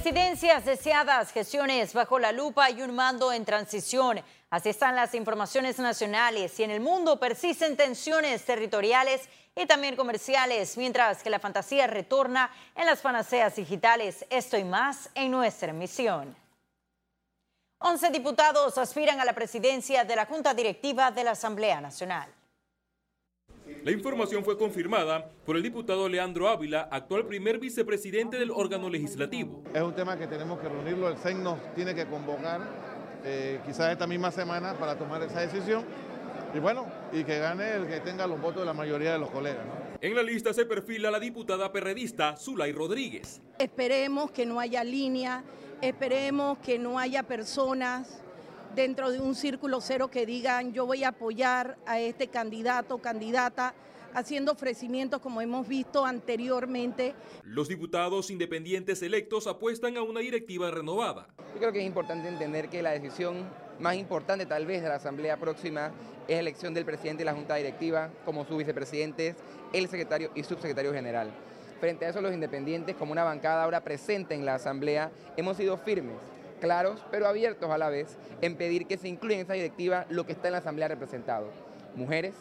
Presidencias deseadas, gestiones bajo la lupa y un mando en transición. Así están las informaciones nacionales y en el mundo persisten tensiones territoriales y también comerciales, mientras que la fantasía retorna en las panaceas digitales. Esto y más en nuestra emisión. 11 diputados aspiran a la presidencia de la Junta Directiva de la Asamblea Nacional. La información fue confirmada por el diputado Leandro Ávila, actual primer vicepresidente del órgano legislativo. Es un tema que tenemos que reunirlo, el CEN nos tiene que convocar eh, quizás esta misma semana para tomar esa decisión y bueno, y que gane el que tenga los votos de la mayoría de los colegas. En la lista se perfila la diputada perredista Zulay Rodríguez. Esperemos que no haya línea, esperemos que no haya personas dentro de un círculo cero que digan yo voy a apoyar a este candidato o candidata haciendo ofrecimientos como hemos visto anteriormente. Los diputados independientes electos apuestan a una directiva renovada. Yo creo que es importante entender que la decisión más importante tal vez de la Asamblea próxima es la elección del presidente de la Junta Directiva como sus vicepresidentes, el secretario y subsecretario general. Frente a eso los independientes, como una bancada ahora presente en la Asamblea, hemos sido firmes claros, pero abiertos a la vez, en pedir que se incluya en esa directiva lo que está en la Asamblea representado. Mujeres,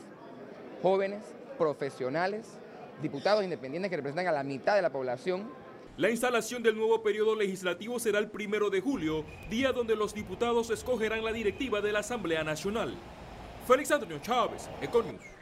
jóvenes, profesionales, diputados independientes que representan a la mitad de la población. La instalación del nuevo periodo legislativo será el primero de julio, día donde los diputados escogerán la directiva de la Asamblea Nacional. Félix Antonio Chávez, Econius.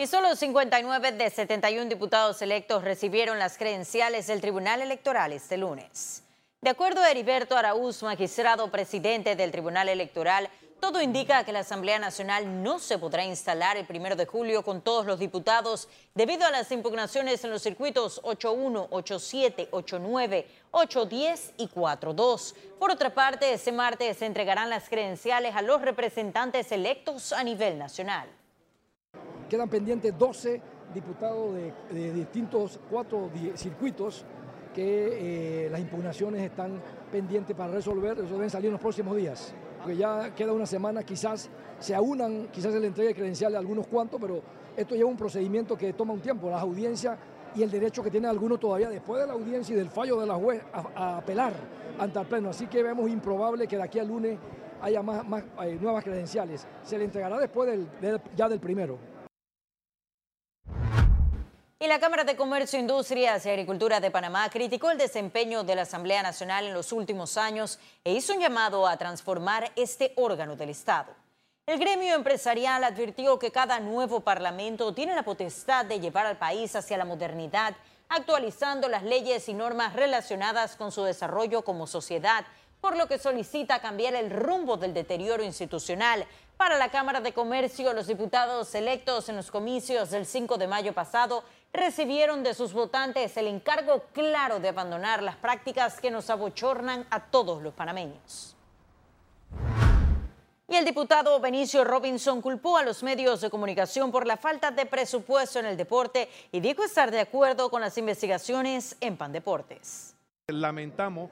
Y solo 59 de 71 diputados electos recibieron las credenciales del Tribunal Electoral este lunes. De acuerdo a Heriberto Araúz, magistrado presidente del Tribunal Electoral, todo indica que la Asamblea Nacional no se podrá instalar el primero de julio con todos los diputados debido a las impugnaciones en los circuitos 81, 87, 89, 810 y 42. Por otra parte, este martes se entregarán las credenciales a los representantes electos a nivel nacional. Quedan pendientes 12 diputados de, distintos cuatro circuitos que eh, las impugnaciones están pendientes para resolver, eso deben salir en los próximos días. Porque ya queda una semana, quizás se aunan, quizás se le entregue credenciales a algunos cuantos, pero esto lleva un procedimiento que toma un tiempo. Las audiencias y el derecho que tienen algunos todavía después de la audiencia y del fallo de la juez a, apelar ante el Pleno. Así que vemos improbable que de aquí al lunes haya más, eh, nuevas credenciales. Se le entregará después ya del primero. Y la Cámara de Comercio, Industrias y Agricultura de Panamá criticó el desempeño de la Asamblea Nacional en los últimos años e hizo un llamado a transformar este órgano del Estado. El gremio empresarial advirtió que cada nuevo parlamento tiene la potestad de llevar al país hacia la modernidad, actualizando las leyes y normas relacionadas con su desarrollo como sociedad, por lo que solicita cambiar el rumbo del deterioro institucional. Para la Cámara de Comercio, los diputados electos en los comicios del 5 de mayo pasado recibieron de sus votantes el encargo claro de abandonar las prácticas que nos abochornan a todos los panameños. Y el diputado Benicio Robinson culpó a los medios de comunicación por la falta de presupuesto en el deporte y dijo estar de acuerdo con las investigaciones en Pandeportes. Lamentamos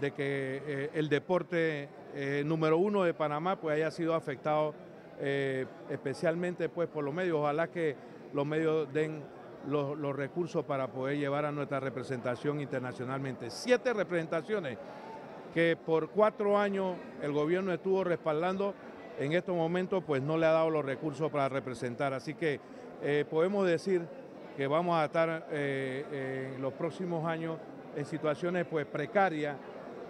de que eh, el deporte eh, número uno de Panamá pues haya sido afectado eh, especialmente pues por los medios. Ojalá que los medios den los, recursos para poder llevar a nuestra representación internacionalmente. Siete representaciones que por cuatro años el gobierno estuvo respaldando, en estos momentos pues no le ha dado los recursos para representar. Así que podemos decir que vamos a estar en los próximos años en situaciones pues precarias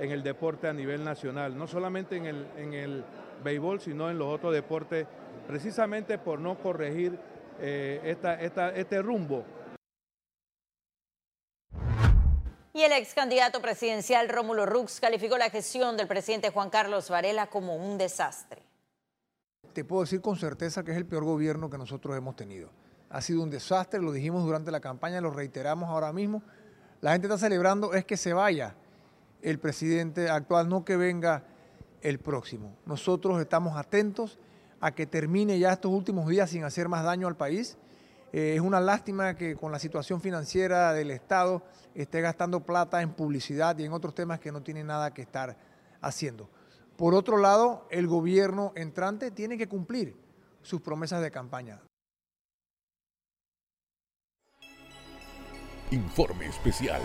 en el deporte a nivel nacional, no solamente en el, en el béisbol, sino en los otros deportes, precisamente por no corregir eh, este rumbo. Y el ex candidato presidencial Rómulo Rux calificó la gestión del presidente Juan Carlos Varela como un desastre. Te puedo decir con certeza que es el peor gobierno que nosotros hemos tenido. Ha sido un desastre, lo dijimos durante la campaña, lo reiteramos ahora mismo. La gente está celebrando es que se vaya el presidente actual, no que venga el próximo. Nosotros estamos atentos a que termine ya estos últimos días sin hacer más daño al país. Eh, es una lástima que con la situación financiera del Estado esté gastando plata en publicidad y en otros temas que no tiene nada que estar haciendo. Por otro lado, el gobierno entrante tiene que cumplir sus promesas de campaña. Informe especial.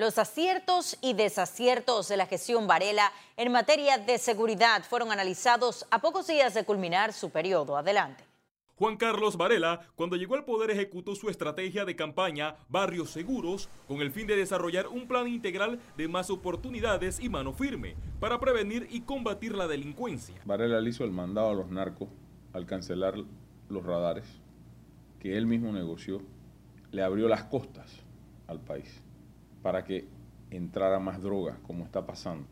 Los aciertos y desaciertos de la gestión Varela en materia de seguridad fueron analizados a pocos días de culminar su periodo. Adelante. Juan Carlos Varela, cuando llegó al poder, ejecutó su estrategia de campaña Barrios Seguros con el fin de desarrollar un plan integral de más oportunidades y mano firme para prevenir y combatir la delincuencia. Varela le hizo el mandado a los narcos al cancelar los radares que él mismo negoció, le abrió las costas al país para que entrara más droga, como está pasando.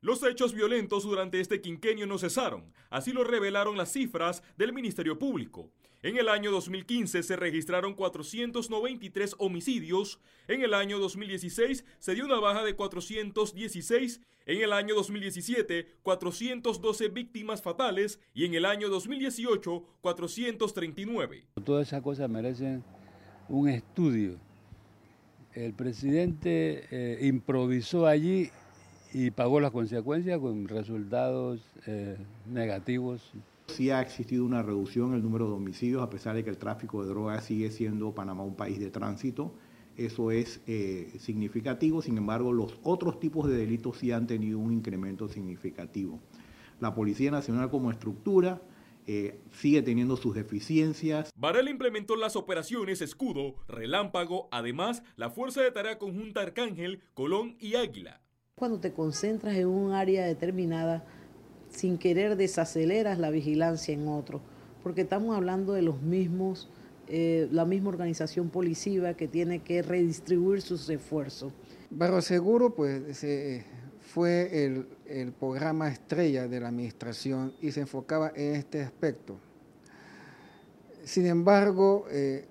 Los hechos violentos durante este quinquenio no cesaron, así lo revelaron las cifras del Ministerio Público. En el año 2015 se registraron 493 homicidios, en el año 2016 se dio una baja de 416, en el año 2017 412 víctimas fatales y en el año 2018 439. Todas esas cosas merecen un estudio. El presidente eh, improvisó allí y pagó las consecuencias con resultados eh, negativos. Sí ha existido una reducción en el número de homicidios, a pesar de que el tráfico de drogas sigue siendo Panamá un país de tránsito. Eso es eh, significativo, sin embargo, los otros tipos de delitos sí han tenido un incremento significativo. La Policía Nacional como estructura eh, sigue teniendo sus deficiencias. Varela implementó las operaciones Escudo, Relámpago, además la Fuerza de Tarea Conjunta Arcángel, Colón y Águila cuando te concentras en un área determinada, sin querer desaceleras la vigilancia en otro, porque estamos hablando de los mismos, eh, la misma organización policiva que tiene que redistribuir sus esfuerzos. Barro Seguro, pues, fue el, programa estrella de la administración y se enfocaba en este aspecto. Sin embargo, eh,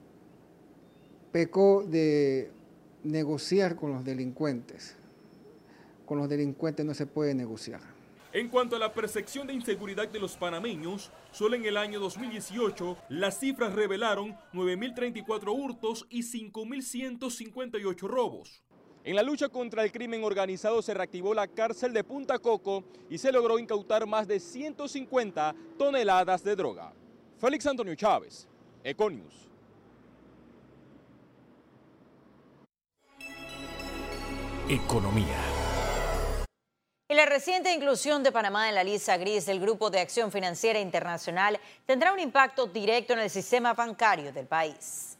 pecó de negociar con los delincuentes con los delincuentes no se puede negociar. En cuanto a la percepción de inseguridad de los panameños, solo en el año 2018 las cifras revelaron 9.034 hurtos y 5.158 robos. En la lucha contra el crimen organizado se reactivó la cárcel de Punta Coco y se logró incautar más de 150 toneladas de droga. Félix Antonio Chávez, Econius. Economía. Y la reciente inclusión de Panamá en la lista gris del Grupo de Acción Financiera Internacional tendrá un impacto directo en el sistema bancario del país.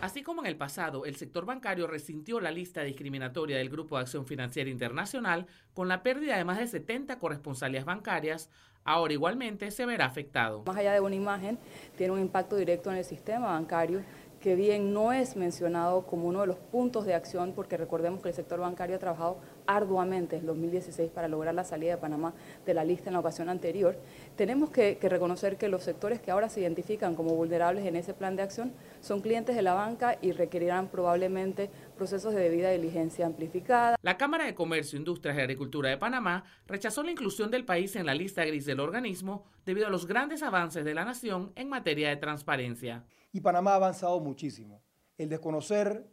Así como en el pasado, el sector bancario resintió la lista discriminatoria del Grupo de Acción Financiera Internacional con la pérdida de más de 70 corresponsalías bancarias, ahora igualmente se verá afectado. Más allá de una imagen, tiene un impacto directo en el sistema bancario que bien no es mencionado como uno de los puntos de acción, porque recordemos que el sector bancario ha trabajado arduamente en 2016 para lograr la salida de Panamá de la lista en la ocasión anterior, tenemos que, reconocer que los sectores que ahora se identifican como vulnerables en ese plan de acción son clientes de la banca y requerirán probablemente procesos de debida diligencia amplificada. La Cámara de Comercio, Industrias y Agricultura de Panamá rechazó la inclusión del país en la lista gris del organismo debido a los grandes avances de la nación en materia de transparencia y Panamá ha avanzado muchísimo. El desconocer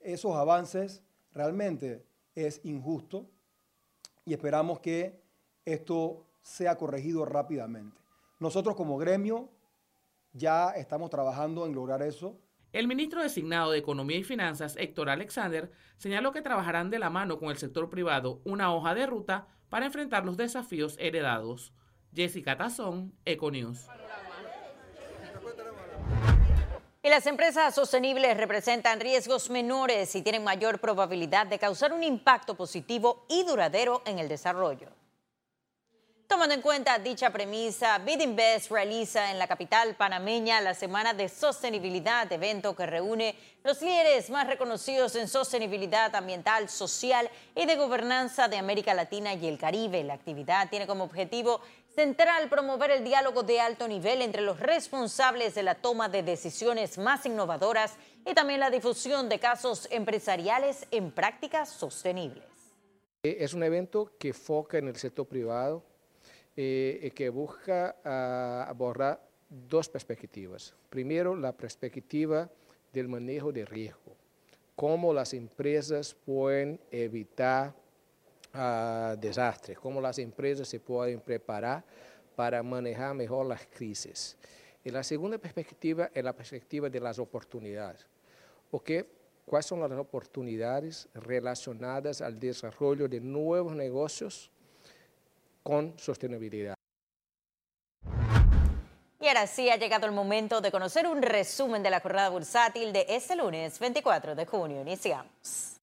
esos avances realmente es injusto y esperamos que esto sea corregido rápidamente. Nosotros como gremio ya estamos trabajando en lograr eso. El ministro designado de Economía y Finanzas, Héctor Alexander, señaló que trabajarán de la mano con el sector privado una hoja de ruta para enfrentar los desafíos heredados. Jessica Tazón, Econews. Y las empresas sostenibles representan riesgos menores y tienen mayor probabilidad de causar un impacto positivo y duradero en el desarrollo. Tomando en cuenta dicha premisa, Bidinvest realiza en la capital panameña la Semana de Sostenibilidad, evento que reúne los líderes más reconocidos en sostenibilidad ambiental, social y de gobernanza de América Latina y el Caribe. La actividad tiene como objetivo central promover el diálogo de alto nivel entre los responsables de la toma de decisiones más innovadoras y también la difusión de casos empresariales en prácticas sostenibles. Es un evento que foca en el sector privado eh, que busca ah, abordar dos perspectivas. Primero, la perspectiva del manejo de riesgo, cómo las empresas pueden evitar desastres, cómo las empresas se pueden preparar para manejar mejor las crisis. Y la segunda perspectiva es la perspectiva de las oportunidades, porque cuáles son las oportunidades relacionadas al desarrollo de nuevos negocios con sostenibilidad. Y ahora sí ha llegado el momento de conocer un resumen de la jornada bursátil de este lunes 24 de junio. Iniciamos.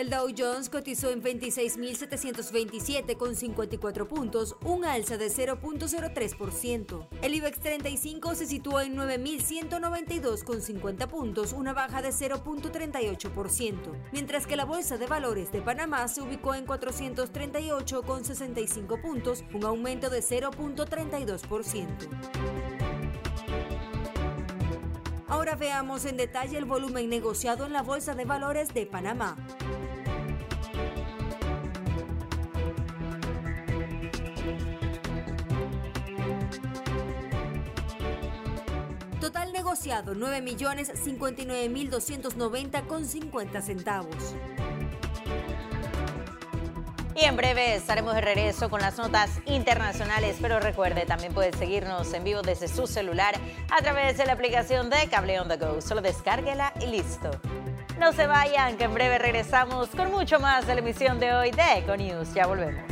El Dow Jones cotizó en 26.727 con 54 puntos, un alza de 0.03%. El IBEX 35 se situó en 9.192 con 50 puntos, una baja de 0.38%, mientras que la Bolsa de Valores de Panamá se ubicó en 438 con 65 puntos, un aumento de 0.32%. Ahora veamos en detalle el volumen negociado en la Bolsa de Valores de Panamá. Negociado 9.059.290 con 50 centavos. Y en breve estaremos de regreso con las notas internacionales, pero recuerde, también puede seguirnos en vivo desde su celular a través de la aplicación de Cable On The Go. Solo descárguela y listo. No se vayan, que en breve regresamos con mucho más de la emisión de hoy de Eco News. Ya volvemos.